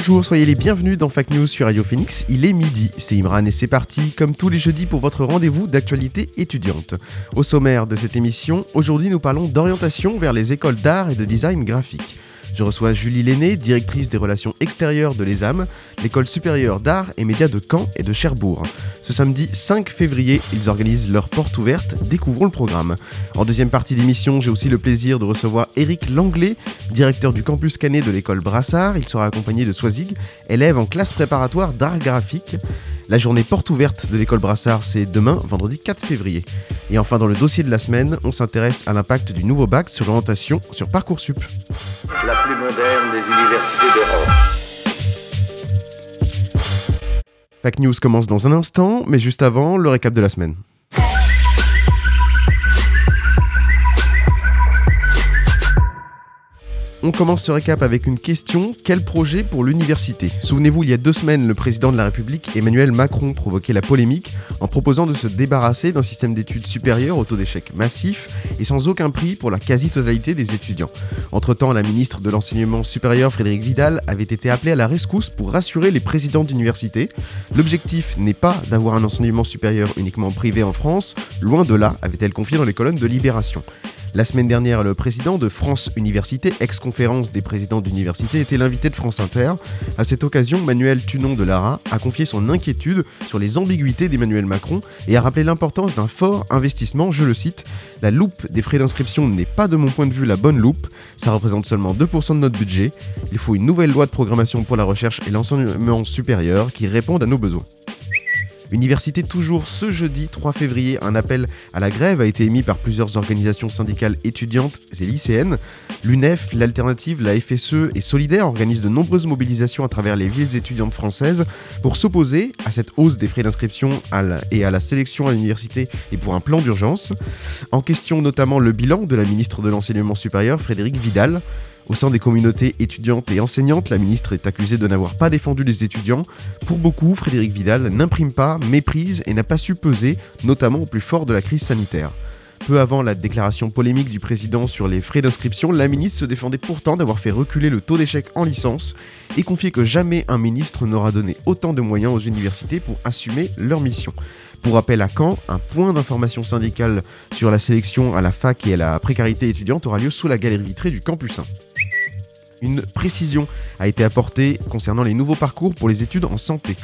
Bonjour, soyez les bienvenus dans Fac News sur Radio Phoenix. Il est midi, c'est Imran et c'est parti, comme tous les jeudis, pour votre rendez-vous d'actualité étudiante. Au sommaire de cette émission, aujourd'hui nous parlons d'orientation vers les écoles d'art et de design graphique. Je reçois Julie Lenné, directrice des relations extérieures de l'ESAM, l'école supérieure d'art et médias de Caen et de Cherbourg. Ce samedi 5 février, ils organisent leur porte ouverte. Découvrons le programme. En deuxième partie d'émission, j'ai aussi le plaisir de recevoir Eric Langlais, directeur du campus canet de l'école Brassard. Il sera accompagné de Soisig, élève en classe préparatoire d'art graphique. La journée porte ouverte de l'école Brassard, c'est demain, vendredi 4 février. Et enfin, dans le dossier de la semaine, on s'intéresse à l'impact du nouveau bac sur l'orientation sur Parcoursup. la plus moderne des universités d'Europe. Fac News commence dans un instant, mais juste avant, le récap de la semaine. On commence ce récap avec une question quel projet pour l'université? Souvenez-vous, il y a deux semaines, le président de la République, Emmanuel Macron, provoquait la polémique en proposant de se débarrasser d'un système d'études supérieures au taux d'échec massif et sans aucun prix pour la quasi-totalité des étudiants. Entre-temps, la ministre de l'Enseignement supérieur, Frédéric Vidal, avait été appelée à la rescousse pour rassurer les présidents d'université. L'objectif n'est pas d'avoir un enseignement supérieur uniquement privé en France, loin de là, avait-elle confié dans les colonnes de Libération. La semaine dernière, le président de France Université, ex-conférence des présidents d'université, était l'invité de France Inter. À cette occasion, Manuel Tunon de Lara a confié son inquiétude sur les ambiguïtés d'Emmanuel Macron et a rappelé l'importance d'un fort investissement. Je le cite La loupe des frais d'inscription n'est pas de mon point de vue la bonne loupe. Ça représente seulement 2% de notre budget. Il faut une nouvelle loi de programmation pour la recherche et l'enseignement supérieur qui répondent à nos besoins. Université toujours ce jeudi 3 février, un appel à la grève a été émis par plusieurs organisations syndicales étudiantes et lycéennes. L'UNEF, l'Alternative, la FSE et Solidaire organisent de nombreuses mobilisations à travers les villes étudiantes françaises pour s'opposer à cette hausse des frais d'inscription et à la sélection à l'université et pour un plan d'urgence. En question notamment le bilan de la ministre de l'Enseignement supérieur, Frédéric Vidal. Au sein des communautés étudiantes et enseignantes, la ministre est accusée de n'avoir pas défendu les étudiants. Pour beaucoup, Frédéric Vidal n'imprime pas, méprise et n'a pas su peser, notamment au plus fort de la crise sanitaire. Peu avant la déclaration polémique du président sur les frais d'inscription, la ministre se défendait pourtant d'avoir fait reculer le taux d'échec en licence et confiait que jamais un ministre n'aura donné autant de moyens aux universités pour assumer leur mission. Pour rappel à Caen, un point d'information syndicale sur la sélection à la fac et à la précarité étudiante aura lieu sous la galerie vitrée du campus 1 une précision a été apportée concernant les nouveaux parcours pour les études en santé.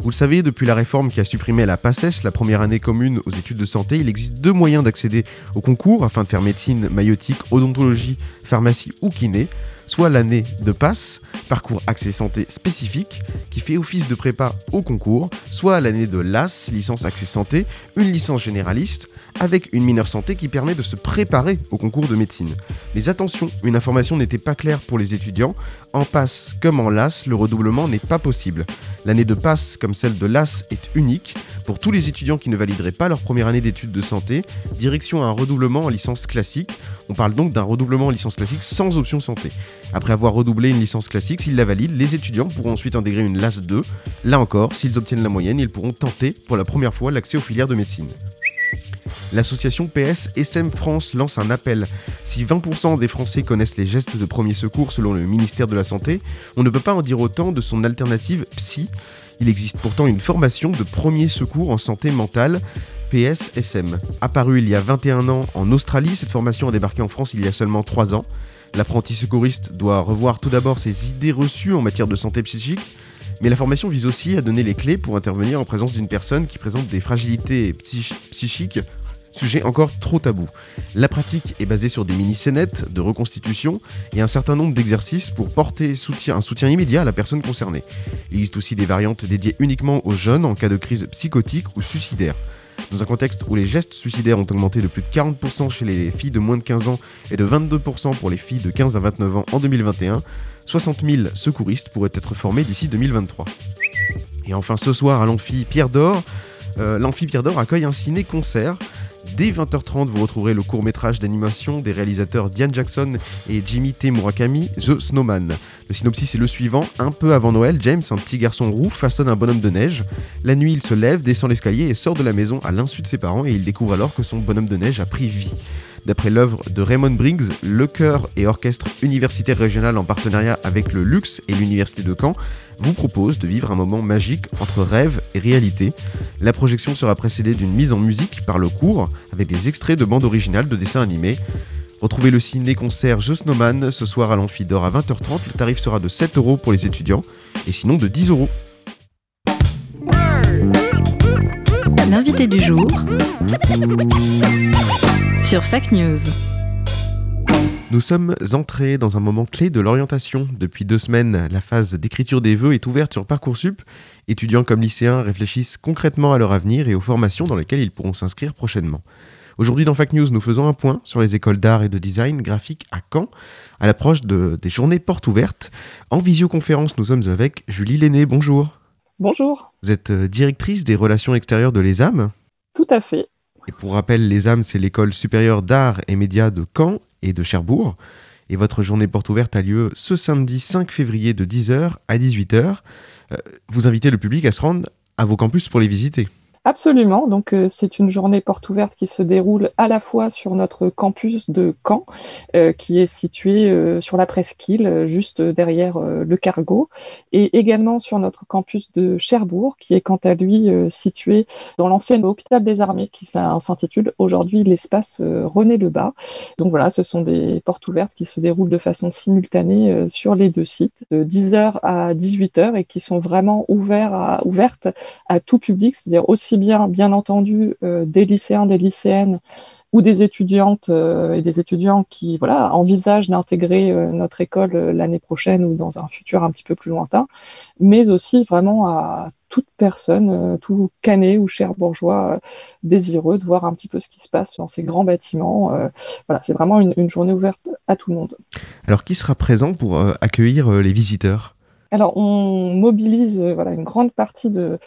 Vous le savez, depuis la réforme qui a supprimé la PACES, la première année commune aux études de santé, il existe deux moyens d'accéder au concours afin de faire médecine, maïotique, odontologie, pharmacie ou kiné. Soit l'année de PASS, parcours accès santé spécifique, qui fait office de prépa au concours, soit l'année de LAS, licence accès santé, une licence généraliste, avec une mineure santé qui permet de se préparer au concours de médecine. Mais attention, une information n'était pas claire pour les étudiants. En passe comme en LAS, le redoublement n'est pas possible. L'année de passe comme celle de LAS est unique. Pour tous les étudiants qui ne valideraient pas leur première année d'études de santé, direction à un redoublement en licence classique. On parle donc d'un redoublement en licence classique sans option santé. Après avoir redoublé une licence classique, s'ils la valident, les étudiants pourront ensuite intégrer une LAS 2. Là encore, s'ils obtiennent la moyenne, ils pourront tenter pour la première fois l'accès aux filières de médecine. L'association PS SM France lance un appel. Si 20% des Français connaissent les gestes de premier secours selon le ministère de la Santé, on ne peut pas en dire autant de son alternative psy. Il existe pourtant une formation de premier secours en santé mentale, PSSM. Apparue il y a 21 ans en Australie, cette formation a débarqué en France il y a seulement 3 ans. L'apprenti secouriste doit revoir tout d'abord ses idées reçues en matière de santé psychique, mais la formation vise aussi à donner les clés pour intervenir en présence d'une personne qui présente des fragilités psych- psychiques sujet encore trop tabou. La pratique est basée sur des mini-scénettes de reconstitution et un certain nombre d'exercices pour porter soutien, un soutien immédiat à la personne concernée. Il existe aussi des variantes dédiées uniquement aux jeunes en cas de crise psychotique ou suicidaire. Dans un contexte où les gestes suicidaires ont augmenté de plus de 40% chez les filles de moins de 15 ans et de 22% pour les filles de 15 à 29 ans en 2021, 60 000 secouristes pourraient être formés d'ici 2023. Et enfin ce soir à l'amphi Pierre d'Or, euh, l'amphi Pierre d'Or accueille un ciné-concert. Dès 20h30, vous retrouverez le court-métrage d'animation des réalisateurs Diane Jackson et Jimmy T. Murakami, The Snowman. Le synopsis est le suivant. Un peu avant Noël, James, un petit garçon roux, façonne un bonhomme de neige. La nuit, il se lève, descend l'escalier et sort de la maison à l'insu de ses parents et il découvre alors que son bonhomme de neige a pris vie. D'après l'œuvre de Raymond Briggs, le chœur et orchestre universitaire régional en partenariat avec le Luxe et l'Université de Caen vous propose de vivre un moment magique entre rêve et réalité. La projection sera précédée d'une mise en musique par le cours avec des extraits de bandes originales de dessins animés. Retrouvez le ciné-concert The Snowman ce soir à l'Amphidore à 20h30. Le tarif sera de 7 euros pour les étudiants et sinon de 10 euros. L'invité du jour sur Fake News. Nous sommes entrés dans un moment clé de l'orientation. Depuis deux semaines, la phase d'écriture des vœux est ouverte sur Parcoursup. Étudiants comme lycéens réfléchissent concrètement à leur avenir et aux formations dans lesquelles ils pourront s'inscrire prochainement. Aujourd'hui dans Fake News, nous faisons un point sur les écoles d'art et de design graphique à Caen, à l'approche de, des journées portes ouvertes. En visioconférence, nous sommes avec Julie Lenné. Bonjour. Bonjour. Vous êtes euh, directrice des relations extérieures de l'ESAM. Tout à fait. Et pour rappel, l'ESAM, c'est l'école supérieure d'art et médias de Caen et de Cherbourg. Et votre journée porte ouverte a lieu ce samedi 5 février de 10h à 18h. Euh, vous invitez le public à se rendre à vos campus pour les visiter. Absolument. Donc, euh, c'est une journée porte ouverte qui se déroule à la fois sur notre campus de Caen, euh, qui est situé euh, sur la presqu'île, juste derrière le cargo, et également sur notre campus de Cherbourg, qui est quant à lui situé dans l'ancien hôpital des armées, qui s'in- s'intitule aujourd'hui l'espace René Lebas. Donc voilà, ce sont des portes ouvertes qui se déroulent de façon simultanée sur les deux sites, de 10h à 18h, et qui sont vraiment ouvertes à tout public, c'est-à-dire aussi bien, entendu, euh, des lycéens, des lycéennes ou des étudiantes euh, et des étudiants qui voilà, envisagent d'intégrer euh, notre école l'année prochaine ou dans un futur un petit peu plus lointain, mais aussi vraiment à toute personne, tout canet ou cher bourgeois désireux de voir un petit peu ce qui se passe dans ces grands bâtiments. Voilà, c'est vraiment une, journée ouverte à tout le monde. Alors qui sera présent pour accueillir les visiteurs? Alors, on mobilise euh, voilà, une grande partie de,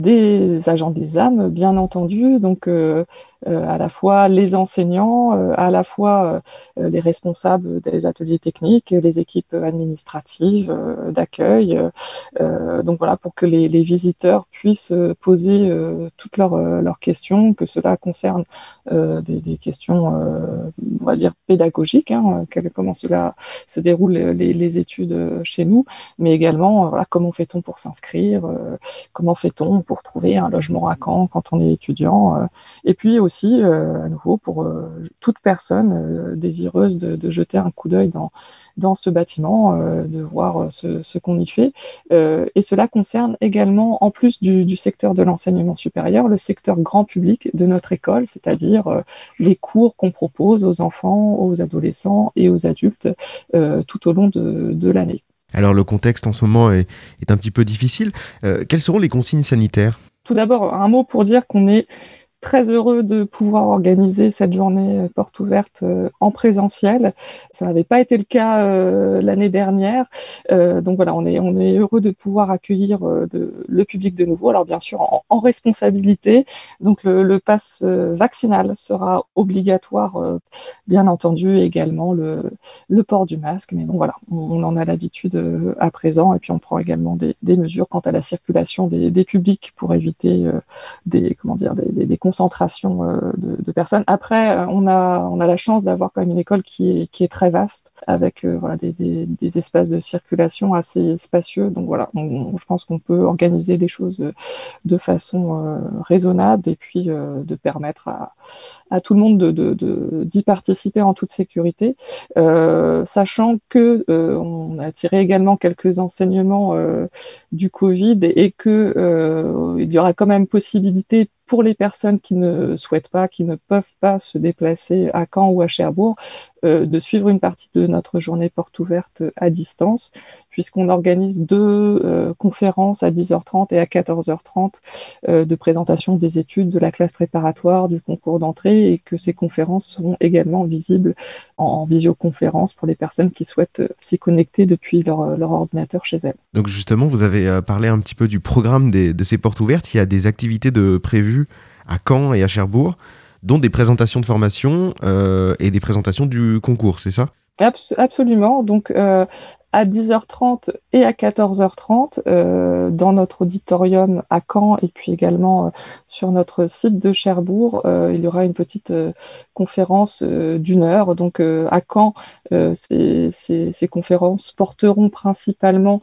des agents des âmes, bien entendu, donc euh, à la fois les enseignants, euh, à la fois euh, les responsables des ateliers techniques, les équipes administratives euh, d'accueil. euh, donc voilà, pour que les, les visiteurs puissent euh, poser euh, toutes leurs, euh, leurs questions, que cela concerne euh, des, des questions, euh, on va dire, pédagogiques, hein, comment cela se déroule les, les études euh, chez nous, mais également, euh, voilà, comment fait-on pour s'inscrire, euh, comment fait-on pour trouver un logement à Caen quand on est étudiant, euh, et puis aussi, euh, à nouveau, pour euh, toute personne euh, désireuse de, de jeter un coup d'œil dans, dans ce bâtiment, de voir ce, ce qu'on y fait. Et cela concerne également, en plus du, du secteur de l'enseignement supérieur, le secteur grand public de notre école, c'est-à-dire les cours qu'on propose aux enfants, aux adolescents et aux adultes tout au long de, de l'année. Alors le contexte en ce moment est, est un petit peu difficile. Euh, quelles seront les consignes sanitaires? Tout d'abord, un mot pour dire qu'on est très heureux de pouvoir organiser cette journée euh, porte ouverte euh, en présentiel. Ça n'avait pas été le cas euh, l'année dernière. Donc voilà, on est, on est heureux de pouvoir accueillir le public de nouveau. Alors bien sûr, en, responsabilité. Donc le, le pass vaccinal sera obligatoire, bien entendu, également le, port du masque. Mais bon voilà, on, en a l'habitude à présent. Et puis on prend également des, mesures quant à la circulation des, publics pour éviter des comment dire des concentrations euh, de, personnes. Après, euh, on a on a la chance d'avoir quand même une école qui est qui est très vaste avec euh, voilà des, espaces de circulation assez spacieux. Donc voilà, je pense qu'on peut organiser les choses de façon raisonnable et puis de permettre à tout le monde de de- de- d'y participer en toute sécurité, sachant que euh, on a tiré également quelques enseignements du Covid et, et que y aura quand même possibilité pour les personnes qui ne souhaitent pas, qui ne peuvent pas se déplacer à Caen ou à Cherbourg, euh, de suivre une partie de notre journée porte ouverte à distance, puisqu'on organise deux euh, conférences à 10h30 et à 14h30 euh, de présentation des études de la classe préparatoire, du concours d'entrée, et que ces conférences seront également visibles en, en visioconférence pour les personnes qui souhaitent euh, s'y connecter depuis leur, leur ordinateur chez elles. Donc justement, vous avez euh, parlé un petit peu du programme des- de ces portes ouvertes. Il y a des activités de prévues à Caen et à Cherbourg, dont des présentations de formation euh, et des présentations du concours, c'est ça? Abs- absolument. Donc, euh, à 10h30 et à 14h30, euh, dans notre auditorium à Caen et puis également sur notre site de Cherbourg, il y aura une petite euh, conférence euh, d'une heure. Donc, euh, à Caen, euh, ces, ces- ces conférences porteront principalement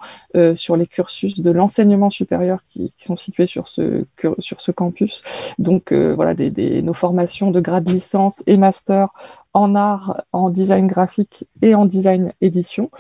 sur les cursus de l'enseignement supérieur qui, sont situés sur ce, sur ce campus. Donc, voilà, des, nos formations de grade licence et master en art, en design graphique et en design édition.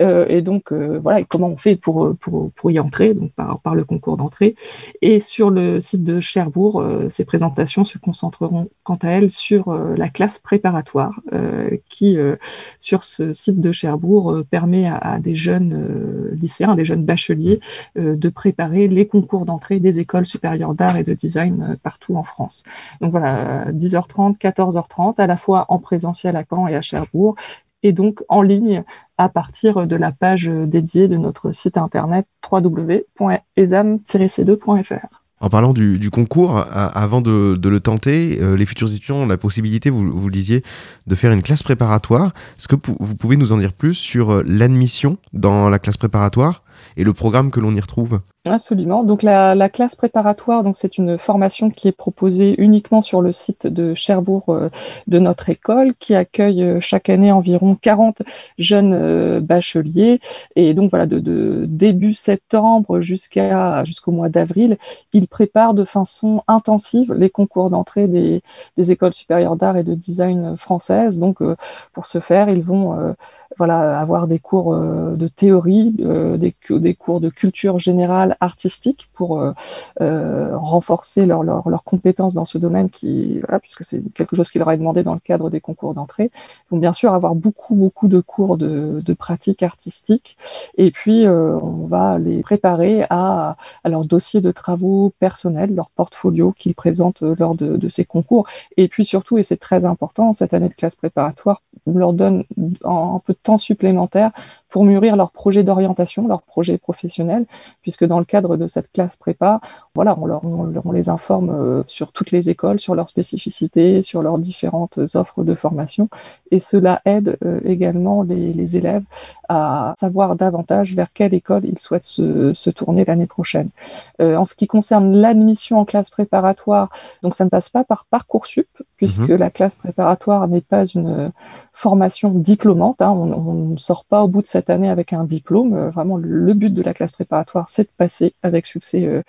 Et donc, voilà, comment on fait pour, pour, pour y entrer, donc par, par le concours d'entrée. Et sur le site de Cherbourg, ces présentations se concentreront quant à elles sur la classe préparatoire, euh, qui, euh, sur ce site de Cherbourg, euh, permet à, des jeunes lycéens, des jeunes bacheliers, de préparer les concours d'entrée des écoles supérieures d'art et de design partout en France. Donc voilà, euh, 10h30, 14h30, à la fois en présentiel à Caen et à Cherbourg, et donc en ligne à partir de la page dédiée de notre site internet www.exam-c2.fr. En parlant du, concours, avant de, le tenter, euh, les futurs étudiants ont la possibilité, vous, vous le disiez, de faire une classe préparatoire. Est-ce que vous pouvez nous en dire plus sur euh, l'admission dans la classe préparatoire? Et le programme que l'on y retrouve Absolument. Donc la, la classe préparatoire, donc c'est une formation qui est proposée uniquement sur le site de Cherbourg euh, de notre école, qui accueille euh, chaque année environ 40 jeunes euh, bacheliers. Et donc voilà, de, début septembre jusqu'à jusqu'au mois d'avril, ils préparent de façon intensive les concours d'entrée des, écoles supérieures d'art et de design françaises. Donc pour ce faire, ils vont voilà avoir des cours de théorie, des, des cours de culture générale artistique pour euh, euh, renforcer leurs leur, leur compétences dans ce domaine qui voilà, puisque c'est quelque chose qui leur est demandé dans le cadre des concours d'entrée. Ils vont bien sûr avoir beaucoup beaucoup de cours de, de pratique artistique et puis euh, on va les préparer à, à leur dossier de travaux personnels, leur portfolio qu'ils présentent lors de, de ces concours et puis surtout et c'est très important cette année de classe préparatoire on leur donne un peu de temps supplémentaire pour mûrir leur projet d'orientation, leur projet professionnel, puisque dans le cadre de cette classe prépa, voilà, on, les informe euh, sur toutes les écoles, sur leurs spécificités, sur leurs différentes offres de formation, et cela aide euh, également les, élèves à savoir davantage vers quelle école ils souhaitent se, se tourner l'année prochaine. Euh, en ce qui concerne l'admission en classe préparatoire, donc ça ne passe pas par parcoursup, puisque mmh. la classe préparatoire n'est pas une formation diplômante, hein, on, on ne sort pas au bout de cette année avec un diplôme. Euh, vraiment, le but de la classe préparatoire, c'est de passer avec succès euh,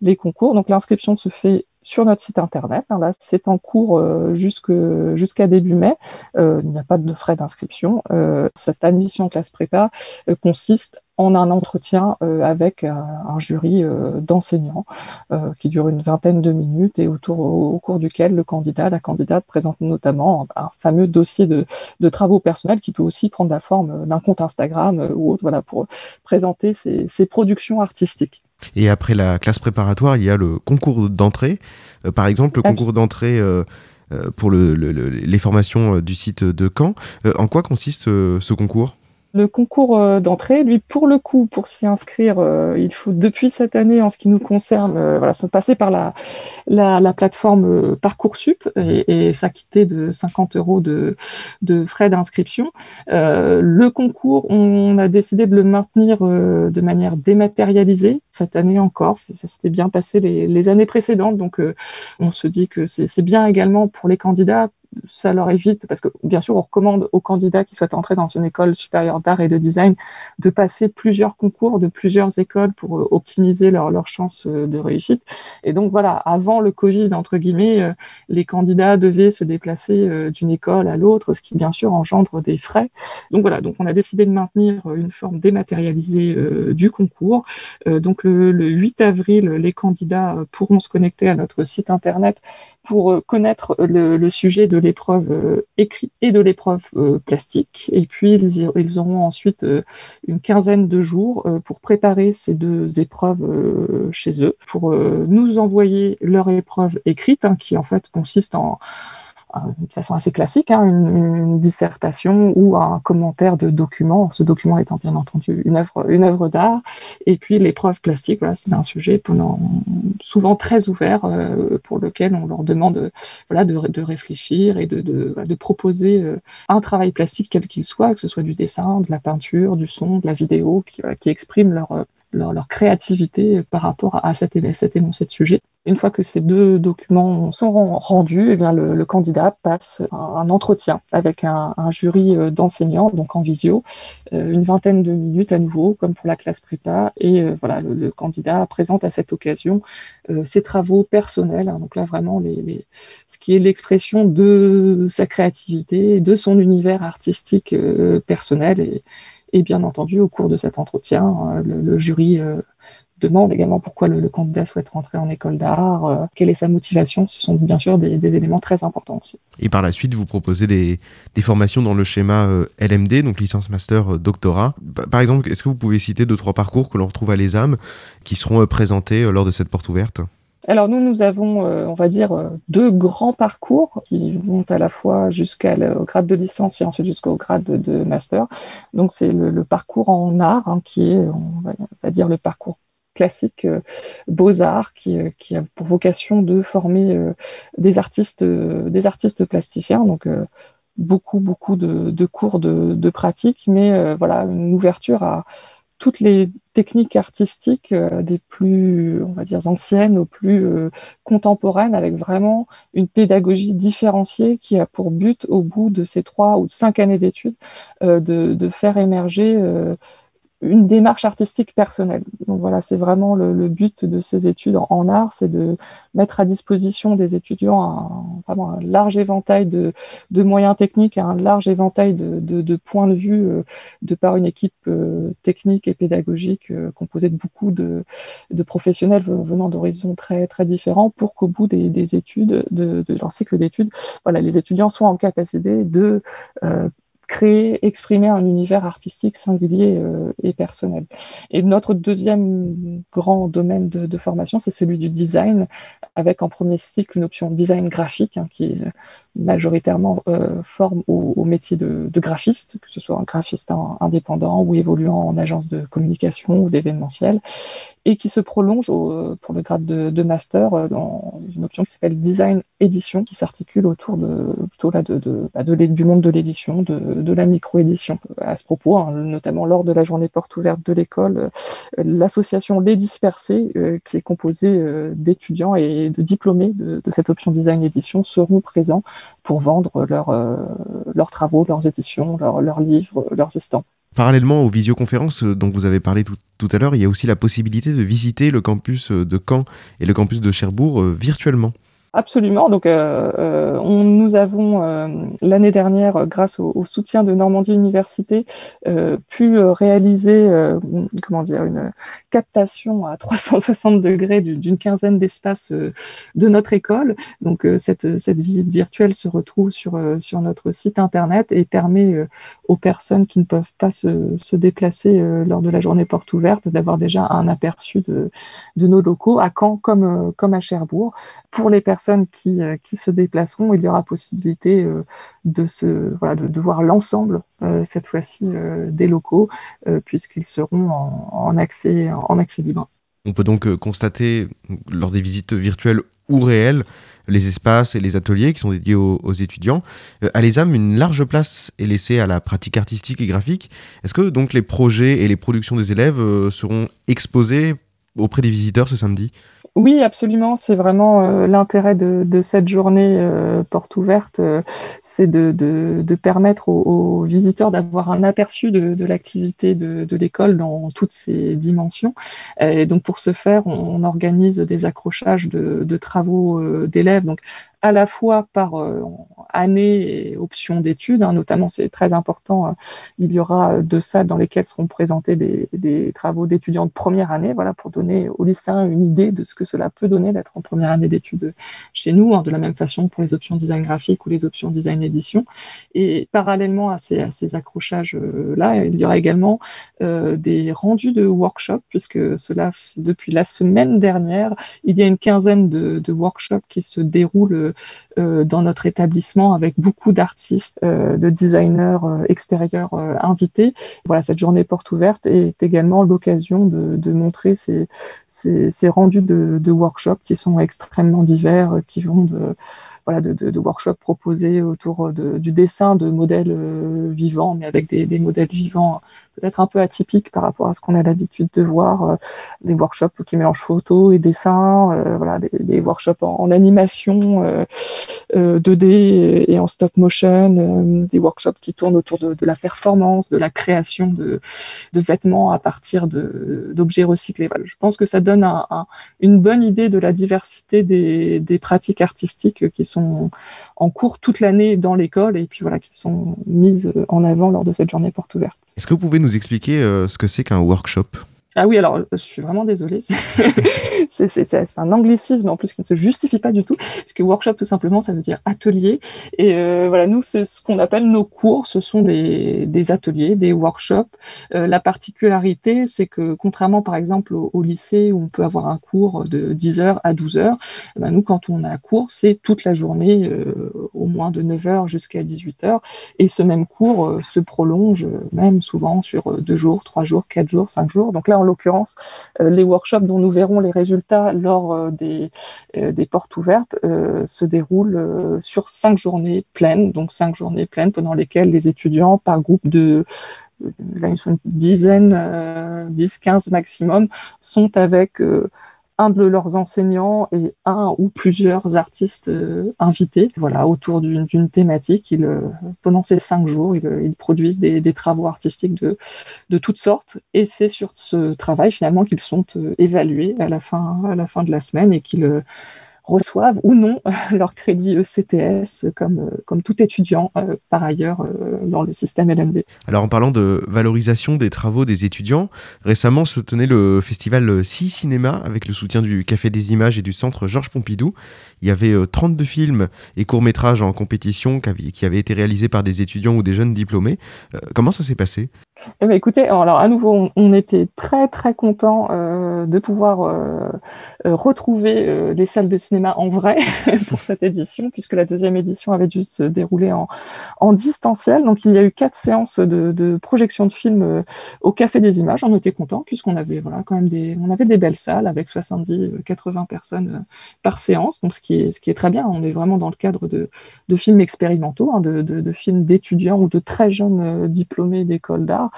les concours. Donc l'inscription se fait sur notre site internet. Hein, là, c'est en cours euh, jusqu'à jusqu début mai. Euh, il n'y a pas de frais d'inscription. Euh, cette admission en classe prépa euh, en un entretien euh, avec un, un jury euh, d'enseignants euh, qui dure une vingtaine de minutes et autour au, au, cours duquel le candidat, la candidate présente notamment un, fameux dossier de, de, travaux personnels qui peut aussi prendre la forme d'un compte Instagram euh, ou autre, voilà, pour présenter ses, ses productions artistiques. Et après la classe préparatoire, il y a le concours d'entrée. Euh, par exemple, le concours d'entrée euh, euh, pour le, le, le, les formations du site de Caen. Euh, en quoi consiste ce concours? Le concours euh, d'entrée, lui, pour le coup, pour s'y inscrire, euh, il faut depuis cette année, en ce qui nous concerne, euh, voilà, passer par la, la, la plateforme euh, Parcoursup et, s'acquitter de 50 euros de, frais d'inscription. Le concours, on a décidé de le maintenir de manière dématérialisée cette année encore. Ça s'était bien passé les, années précédentes, donc on se dit que c'est bien également pour les candidats ça leur évite, parce que bien sûr, on recommande aux candidats qui souhaitent entrer dans une école supérieure d'art et de design de passer plusieurs concours de plusieurs écoles pour optimiser leurs leur chances de réussite. Et donc voilà, avant le Covid, entre guillemets, les candidats devaient se déplacer d'une école à l'autre, ce qui bien sûr engendre des frais. Donc voilà, donc on a décidé de maintenir une forme dématérialisée du concours. Donc le, le 8 avril, les candidats pourront se connecter à notre site internet pour connaître le, le sujet de l'épreuve euh, écrite et de l'épreuve euh, plastique. Et puis, ils, auront ensuite euh, une quinzaine de jours pour préparer ces deux épreuves chez eux, pour nous envoyer leur épreuve écrite, hein, qui en fait consiste en de façon assez classique, hein, une, dissertation ou un commentaire de document, ce document étant bien entendu une œuvre, une œuvre d'art. Et puis l'épreuve plastique, voilà, c'est un sujet souvent très ouvert euh, pour lequel on leur demande euh, voilà, de, réfléchir et de, proposer euh, un travail plastique quel qu'il soit, que ce soit du dessin, de la peinture, du son, de la vidéo, qui, exprime leur, euh, leur, créativité par rapport à cet, cet énoncé de sujet. Une fois que ces deux documents sont ren- rendus, eh bien le, candidat passe un, un entretien avec un, jury euh, d'enseignants, donc en visio, euh, une vingtaine de minutes à nouveau, comme pour la classe prépa. Et euh, voilà, le, candidat présente à cette occasion ses travaux personnels. hein. donc là, vraiment, ce qui est l'expression de sa créativité, de son univers artistique personnel. Et bien entendu, au cours de cet entretien, euh, le, jury euh, demande également pourquoi le, candidat souhaite rentrer en école d'art, euh, quelle est sa motivation. Ce sont bien sûr des, éléments très importants aussi. Et par la suite, vous proposez des, formations dans le schéma LMD, donc licence, master, doctorat. Pa- Par exemple, est-ce que vous pouvez citer deux, trois parcours que l'on retrouve à l'ESAM qui seront présentés lors de cette porte ouverte? Alors nous, nous avons, euh, on va dire, euh, deux grands parcours qui vont à la fois jusqu'au grade de licence et ensuite jusqu'au grade de, master. Donc c'est le, parcours en art hein, qui est, on va, dire, le parcours classique euh, beaux-arts qui, a pour vocation de former des artistes plasticiens donc beaucoup beaucoup de, cours de, pratique mais voilà une ouverture à toutes les techniques artistiques euh, des plus on va dire anciennes aux plus euh, contemporaines avec vraiment une pédagogie différenciée qui a pour but au bout de ces trois ou cinq années d'études euh, de, faire émerger une démarche artistique personnelle. Donc voilà, c'est vraiment le, le but de ces études en, art, c'est de mettre à disposition des étudiants un, large éventail de, moyens techniques, un large éventail de, points de vue euh, de par une équipe euh, technique et pédagogique euh, composée de beaucoup de, professionnels ve- venant d'horizons très très différents pour qu'au bout des, des études, de, leur cycle d'études, voilà, les étudiants soient en capacité de créer, exprimer un univers artistique singulier euh, et personnel. Et notre deuxième grand domaine de, formation, c'est celui du design, avec en premier cycle une option design graphique, hein, qui majoritairement euh, forme au, au métier de, de graphiste, que ce soit un graphiste in- indépendant ou évoluant en agence de communication ou d'événementiel, et qui se prolonge au- pour le grade de, master euh, dans une option qui s'appelle design édition, qui s'articule autour de plutôt là bah, du monde de l'édition, de, la micro-édition. À ce propos, hein, notamment lors de la journée porte ouverte de l'école, euh, l'association Les Dispersés, euh, qui est composée euh, d'étudiants et de diplômés de, cette option design édition, seront présents pour vendre leurs euh, leurs travaux, leurs éditions, leurs, leurs livres, leurs estampes. Parallèlement aux visioconférences euh, dont vous avez parlé tout, à l'heure, il y a aussi la possibilité de visiter le campus euh, de Caen et le campus de Cherbourg euh, virtuellement. Absolument. Donc, euh, euh, nous avons euh, l'année dernière, grâce au, soutien de Normandie Université, pu réaliser, comment dire, une captation à 360 degrés du- d'une quinzaine d'espaces de notre école. Donc, cette, visite virtuelle se retrouve sur sur notre site internet et permet aux personnes qui ne peuvent pas se, déplacer lors de la journée porte ouverte d'avoir déjà un aperçu de nos locaux à Caen comme comme à Cherbourg pour les qui, euh, qui se déplaceront, il y aura possibilité euh, de, se, voilà, de, voir l'ensemble, euh, cette fois-ci, des locaux, puisqu'ils seront en, en, accès, en accès libre. On peut donc constater, lors des visites virtuelles ou réelles, les espaces et les ateliers qui sont dédiés aux, étudiants. Euh, à l'ESAM, une large place est laissée à la pratique artistique et graphique. Est-ce que donc les projets et les productions des élèves seront exposés auprès des visiteurs ce samedi? Oui, absolument. C'est vraiment euh, l'intérêt de, cette journée euh, porte ouverte, euh, c'est de, permettre aux, visiteurs d'avoir un aperçu de, l'activité de, l'école dans toutes ses dimensions. Et donc pour ce faire, on, organise des accrochages de, travaux d'élèves, à la fois par année et options d'études, hein, notamment c'est très important, il y aura deux salles dans lesquelles seront présentés des, travaux d'étudiants de première année, voilà, pour donner aux lycéens une idée de ce que cela peut donner d'être en première année d'études chez nous, hein, de la même façon pour les options design graphique ou les options design édition. Et parallèlement à ces, accrochages-là, il y aura également euh, des rendus de workshops, puisque cela, depuis la semaine dernière, il y a une quinzaine de, de workshops qui se déroulent euh, dans notre établissement avec beaucoup d'artistes, euh, de designers euh, extérieurs euh, invités. Voilà, cette journée porte ouverte est également l'occasion de, montrer ces, rendus de, workshops qui sont extrêmement divers, qui vont de workshops proposés autour du dessin de modèles euh, vivants, mais avec des, modèles vivants peut-être un peu atypiques par rapport à ce qu'on a l'habitude de voir, euh, des workshops qui mélangent photo et dessin, euh, voilà, des, workshops en animation 2D et en stop motion, des workshops qui tournent autour de, la performance, de la création de, vêtements à partir d'objets recyclés. Je pense que ça donne un, un, une bonne idée de la diversité des, pratiques artistiques qui sont en cours toute l'année dans l'école et puis voilà, qui sont mises en avant lors de cette journée porte ouverte. Est-ce que vous pouvez nous expliquer euh, ce que c'est qu'un workshop? Ah oui, alors je suis vraiment désolée. C'est un anglicisme en plus qui ne se justifie pas du tout, parce que workshop tout simplement ça veut dire atelier. Et euh, voilà, nous c'est ce qu'on appelle nos cours, ce sont des, ateliers, des workshops. Euh, la particularité, c'est que contrairement par exemple au, lycée où on peut avoir un cours de 10 heures à 12 heures, eh ben nous quand on a cours c'est toute la journée, euh, au moins de 9 heures jusqu'à 18 heures, et ce même cours se prolonge même souvent sur deux jours, trois jours, quatre jours, cinq jours. Donc là en l'occurrence, euh, les workshops dont nous verrons les résultats lors euh, des, euh, des portes ouvertes se déroulent sur cinq journées pleines, donc cinq journées pleines pendant lesquelles les étudiants, par groupe de là, ils sont une dizaine, 10-15 maximum, sont avec un de leurs enseignants et un ou plusieurs artistes euh, invités, voilà, autour d'une thématique. Ils, euh, pendant ces cinq jours, ils, ils produisent des, travaux artistiques de, toutes sortes, et c'est sur ce travail finalement qu'ils sont euh, évalués à la fin, à la fin de la semaine et qu'ils reçoivent ou non leur crédit ECTS comme, euh, comme tout étudiant euh, par ailleurs euh, dans le système LMD. Alors en parlant de valorisation des travaux des étudiants, récemment se tenait le festival 6 Cinéma avec le soutien du Café des Images et du Centre Georges Pompidou. Il y avait 32 films et courts-métrages en compétition qui avaient été réalisés par des étudiants ou des jeunes diplômés. comment ça s'est passé? Eh bien, écoutez, alors à nouveau, on, était très très contents euh, de pouvoir euh, retrouver les salles de cinéma en vrai pour cette édition, puisque la deuxième édition avait dû se dérouler en, en distanciel. Donc il y a eu quatre séances de, projection de films euh, au Café des Images. On était content puisqu'on avait voilà quand même des, on avait des belles salles avec 70, 80 personnes euh, par séance. Donc ce qui est, ce qui est très bien. On est vraiment dans le cadre de, de films expérimentaux, hein, de, de, de, films d'étudiants ou de très jeunes euh, diplômés d'école d'art.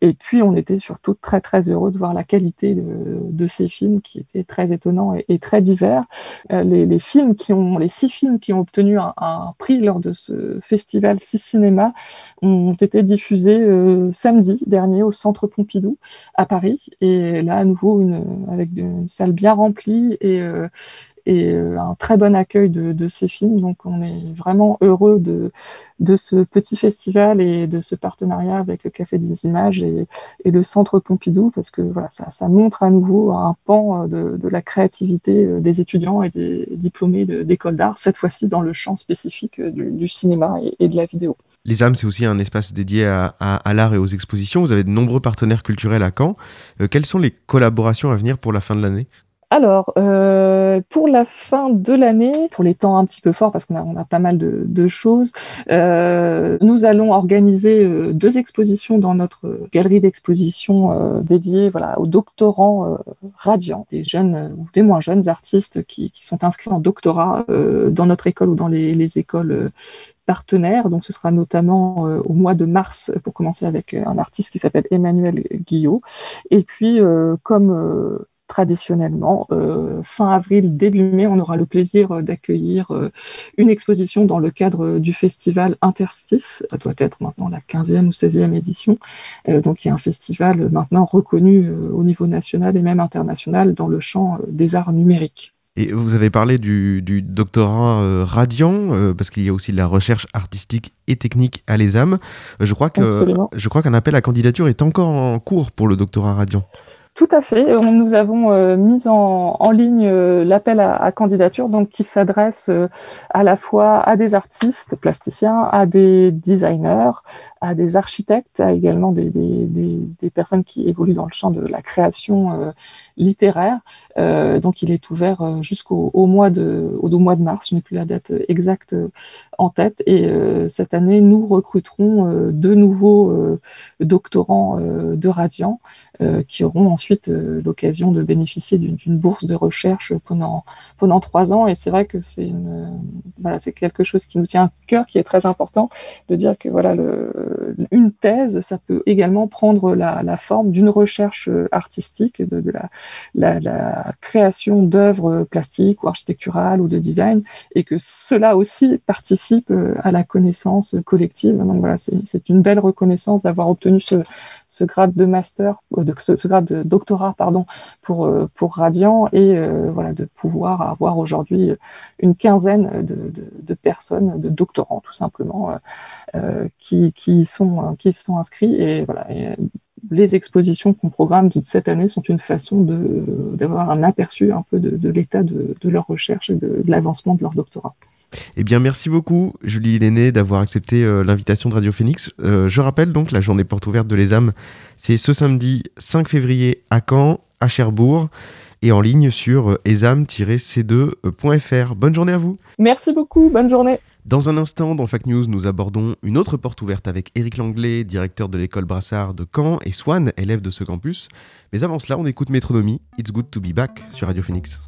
Et puis on était surtout très très heureux de voir la qualité de, de ces films qui étaient très étonnants et, très divers les, les, films qui ont, les six films qui ont obtenu un, un prix lors de ce festival Six Cinéma ont été diffusés euh, samedi dernier au Centre Pompidou à Paris. Et là, à nouveau, une, avec une salle bien remplie et, euh, et euh, un très bon accueil de, de, ces films. Donc on est vraiment heureux de, de ce petit festival et de ce partenariat avec le Café des Images et, et le Centre Pompidou, parce que voilà, ça, ça montre à nouveau un pan de, de, la créativité euh, des étudiants et des diplômés d'école d'art, cette fois-ci dans le champ spécifique du, du cinéma et, et, de la vidéo. Les âmes, c'est aussi un espace dédié à, à, à l'art et aux expositions. Vous avez de nombreux partenaires culturels à Caen. Euh, quelles sont les collaborations à venir pour la fin de l'année? Alors, euh, pour la fin de l'année, pour les temps un petit peu forts, parce qu'on a, on a pas mal de, choses, euh, nous allons organiser euh, deux expositions dans notre galerie d'exposition euh, dédiée voilà, aux doctorants euh, radiants, des jeunes ou des moins jeunes artistes qui, sont inscrits en doctorat euh, dans notre école ou dans les, les écoles partenaires. Donc, ce sera notamment euh, au mois de mars, pour commencer avec un artiste qui s'appelle Emmanuel Guillot. Et puis, euh, comme traditionnellement. Euh, fin avril, début mai, on aura le plaisir d'accueillir euh, une exposition dans le cadre du festival Interstice. Ça doit être maintenant la 15e ou 16e édition. Euh, donc il y a un festival maintenant reconnu euh, au niveau national et même international dans le champ euh, des arts numériques. Et vous avez parlé du, du doctorat euh, radiant, euh, parce qu'il y a aussi de la recherche artistique et technique à l'ESAM. Euh, crois je crois qu'un appel à candidature est encore en cours pour le doctorat radiant. Tout à fait. On- Nous avons euh, mis en, ligne euh, l'appel à, candidature, donc qui s'adresse euh, à la fois à des artistes plasticiens, à des designers, à des architectes, à également des, personnes qui évoluent dans le champ de la création euh, littéraire. Euh, donc, il est ouvert euh, jusqu'au au mois de au mois de mars. Je n'ai plus la date exacte euh, en tête. Et euh, cette année, nous recruterons euh, deux nouveaux euh, doctorants euh, de Radiant euh, qui auront ensuite euh, l'occasion de bénéficier d'une bourse de recherche pendant pendant trois ans. Et c'est vrai que c'est voilà, quelque chose qui nous tient à cœur, qui est très important de dire que voilà, une thèse, ça peut également prendre la, forme d'une recherche artistique, de, la, création d'œuvres plastiques ou architecturales ou de design, et que cela aussi participe à la connaissance collective. Donc voilà, c'est une belle reconnaissance d'avoir obtenu ce, ce grade de master, euh, ce, grade de doctorat, pardon, pour, euh, pour et euh, voilà, de pouvoir avoir aujourd'hui une quinzaine de, personnes, de doctorants tout simplement, qui, qui, sont, inscrits. Et voilà, les expositions qu'on programme toute cette année sont une façon d'avoir un aperçu un peu de, l'état de, de leur recherche et de l'avancement de leur doctorat. Eh bien, merci beaucoup, Julie Lenné, d'avoir accepté euh, l'invitation de Radio Phoenix. Euh, je rappelle donc la journée porte ouverte de l'ESAM, c'est ce samedi 5 février à Caen, à Cherbourg, et en ligne sur euh, esam-c2.fr. Bonne journée à vous. Merci beaucoup, bonne journée. Dans un instant, dans Fact News, nous abordons une autre porte ouverte avec Éric Langlais, directeur de l'école Brassard de Caen, et Swan, élève de ce campus. Mais avant cela, on écoute Métronomie, It's Good to Be Back sur Radio Phoenix.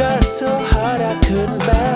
Got so hard I couldn't bear.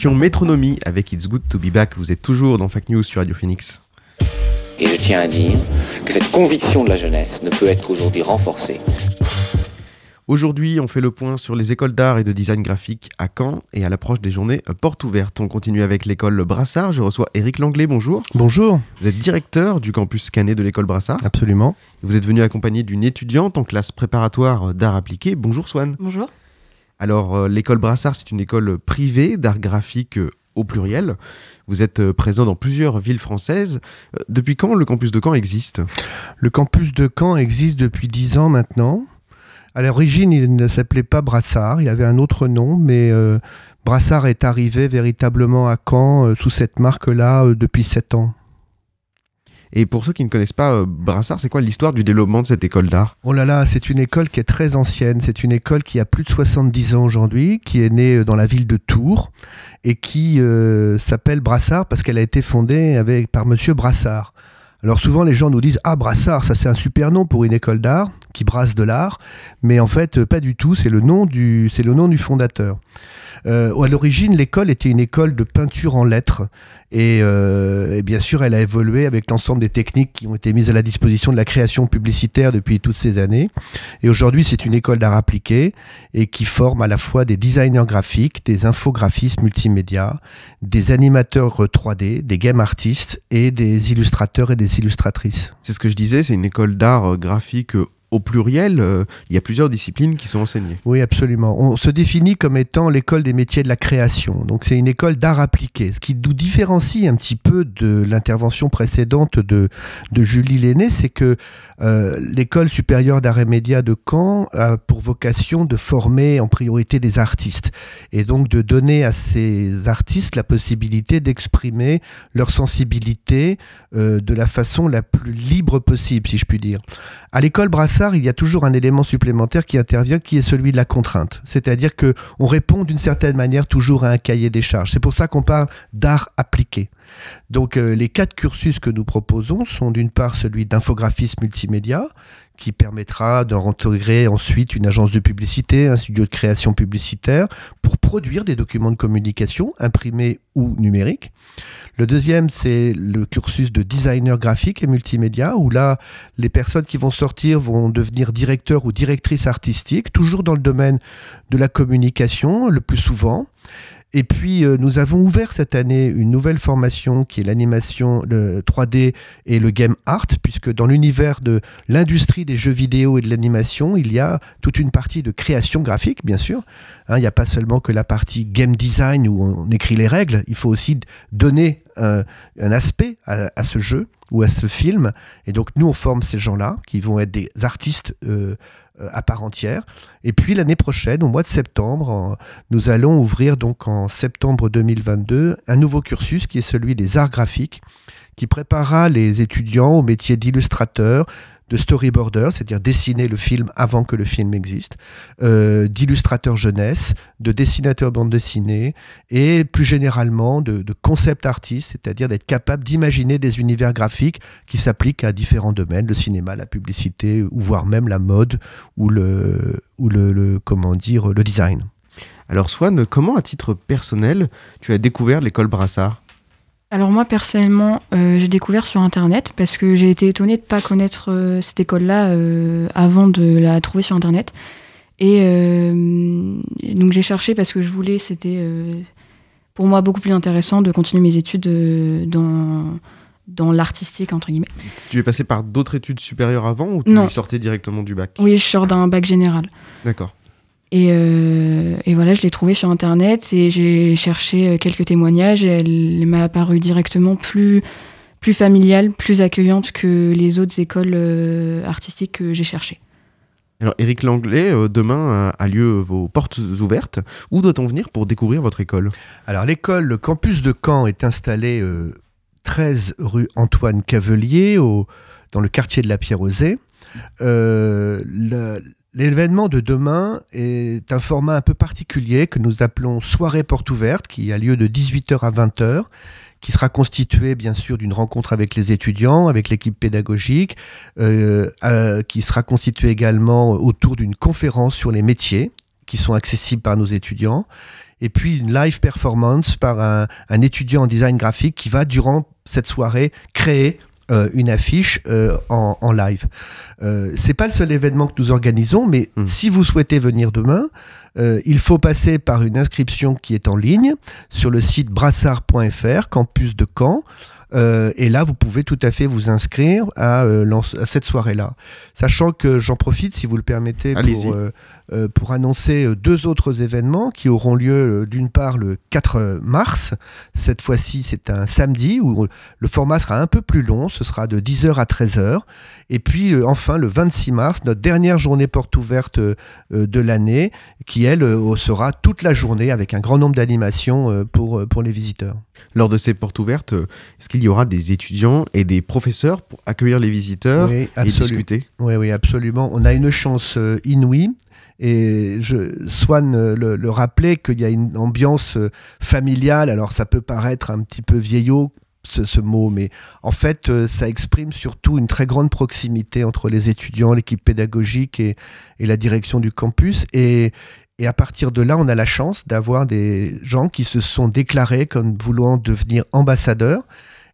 Écoutions Métronomie avec It's Good to Be Back. Vous êtes toujours dans Fact News sur Radio Phoenix. Et je tiens à dire que cette conviction de la jeunesse ne peut être aujourd'hui renforcée. Aujourd'hui, on fait le point sur les écoles d'art et de design graphique à Caen et à l'approche des journées portes ouvertes. On continue avec l'école Brassard. Je reçois Éric Langlais, bonjour. Bonjour. Vous êtes directeur du campus Canet de l'école Brassard. Absolument. Vous êtes venu accompagné d'une étudiante en classe préparatoire d'art appliqué. Bonjour Swan. Bonjour. Alors, euh, l'école Brassard, c'est une école privée d'art graphique euh, au pluriel. Vous êtes euh, présent dans plusieurs villes françaises. Depuis quand le campus de Caen existe? Le campus de Caen existe depuis 10 ans maintenant. À l'origine, il ne s'appelait pas Brassard, il avait un autre nom, mais Brassard est arrivé véritablement à Caen sous cette marque-là depuis 7 ans. Et pour ceux qui ne connaissent pas euh, Brassard, c'est quoi l'histoire du développement de cette école d'art? Oh là là, c'est une école qui est très ancienne. C'est une école qui a plus de 70 ans aujourd'hui, qui est née euh, dans la ville de Tours et qui euh, s'appelle Brassard parce qu'elle a été fondée avec, par Monsieur Brassard. Alors souvent les gens nous disent ah Brassard ça c'est un super nom pour une école d'art qui brasse de l'art mais en fait pas du tout c'est c'est le nom du fondateur. Euh, à l'origine, l'école était une école de peinture en lettres. Et, euh, et bien sûr, elle a évolué avec l'ensemble des techniques qui ont été mises à la disposition de la création publicitaire depuis toutes ces années. Et aujourd'hui, c'est une école d'art appliqué et qui forme à la fois des designers graphiques, des infographistes multimédia, des animateurs 3D, des game artistes et des illustrateurs et des illustratrices. C'est ce que je disais, c'est une école d'art euh, graphique euh, au pluriel. euh, Il y a plusieurs disciplines qui sont enseignées. Oui, absolument. On se définit comme étant l'école des métiers de la création. Donc c'est une école d'art appliqué, ce qui nous différencie un petit peu de l'intervention précédente de, de Julie Lenné, c'est que euh, l'école supérieure d'art et médias de Caen a pour vocation de former en priorité des artistes et donc de donner à ces artistes la possibilité d'exprimer leur sensibilité euh, de la façon la plus libre possible, si je puis dire. À l'école Il y a toujours un élément supplémentaire qui intervient, qui est celui de la contrainte. C'est-à-dire que on répond d'une certaine manière toujours à un cahier des charges. C'est pour ça qu'on parle d'art appliqué. Donc euh, les quatre cursus que nous proposons sont d'une part celui d'infographisme multimédia, qui permettra de intégrer ensuite une agence de publicité, un studio de création publicitaire, pour produire des documents de communication imprimés ou numériques. Le deuxième, c'est le cursus de designer graphique et multimédia, où là, les personnes qui vont sortir vont devenir directeurs ou directrices artistiques, toujours dans le domaine de la communication, le plus souvent. Et puis, euh, nous avons ouvert cette année une nouvelle formation qui est l'animation le 3D et le game art, puisque dans l'univers de l'industrie des jeux vidéo et de l'animation, il y a toute une partie de création graphique, bien sûr. Hein, il n'y a pas seulement que la partie game design où on écrit les règles, il faut aussi donner un, aspect à, ce jeu ou à ce film. Et donc, nous, on forme ces gens-là qui vont être des artistes euh, à part entière. Et puis l'année prochaine, au mois de septembre, nous allons ouvrir donc en septembre 2022 un nouveau cursus qui est celui des arts graphiques, qui préparera les étudiants au métier d'illustrateur, de storyboarder, c'est-à-dire dessiner le film avant que le film existe, euh, d'illustrateur jeunesse, de dessinateur bande dessinée, et plus généralement de, concept artiste, c'est-à-dire d'être capable d'imaginer des univers graphiques qui s'appliquent à différents domaines, le cinéma, la publicité, ou voire même la mode ou le, ou le- comment dire, le design. Alors Swan, comment à titre personnel tu as découvert l'école Brassard? Alors moi personnellement, euh, j'ai découvert sur internet parce que j'ai été étonnée de pas connaître euh, cette école-là euh, avant de la trouver sur internet. Et donc j'ai cherché parce que je voulais, c'était pour moi beaucoup plus intéressant de continuer mes études dans dans l'artistique entre guillemets. Tu es passé par d'autres études supérieures avant ou tu Non. sortais directement du bac? Oui, je sors d'un bac général. D'accord. Et, euh, et voilà, je l'ai trouvé sur Internet et j'ai cherché euh, quelques témoignages. Et elle m'a apparu directement plus, plus familiale, plus accueillante que les autres écoles euh, artistiques que j'ai cherchées. Alors Éric Langlais, euh, demain a, a lieu vos portes ouvertes. Où doit-on venir pour découvrir votre école? Alors l'école, le campus de Caen est installé euh, 13 rue Antoine Cavelier, au, dans le quartier de la Pierre-Osée. Euh, L'événement de demain est un format un peu particulier que nous appelons soirée porte ouverte, qui a lieu de 18h à 20h, qui sera constitué bien sûr d'une rencontre avec les étudiants, avec l'équipe pédagogique, euh, qui sera constitué également autour d'une conférence sur les métiers qui sont accessibles par nos étudiants. Et puis une live performance par un, un étudiant en design graphique qui va, durant cette soirée, créer euh, une affiche euh, en, en live. Euh, c'est pas le seul événement que nous organisons, mais si vous souhaitez venir demain, euh, il faut passer par une inscription qui est en ligne sur le site brassard.fr, campus de Caen. Euh, et là, vous pouvez tout à fait vous inscrire à, euh, à cette soirée-là. Sachant que j'en profite, si vous le permettez, pour, euh, pour annoncer euh, deux autres événements qui auront lieu euh, d'une part le 4 mars. Cette fois-ci, c'est un samedi où le format sera un peu plus long. Ce sera de 10h à 13h. Et puis, euh, enfin, le 26 mars, notre dernière journée porte ouverte euh, euh, de l'année, qui, elle, euh, sera toute la journée avec un grand nombre d'animations euh, pour, euh, pour les visiteurs. Lors de ces portes ouvertes, euh, est-ce qu'il y aura des étudiants et des professeurs pour accueillir les visiteurs Oui, et discuter? Oui, oui, absolument. On a une chance euh, inouïe. Et je, Swan euh, le, le rappelait qu'il y a une ambiance euh, familiale. Alors ça peut paraître un petit peu vieillot ce, mot, mais en fait euh, ça exprime surtout une très grande proximité entre les étudiants, l'équipe pédagogique et, la direction du campus. Et à partir de là, on a la chance d'avoir des gens qui se sont déclarés comme voulant devenir ambassadeurs.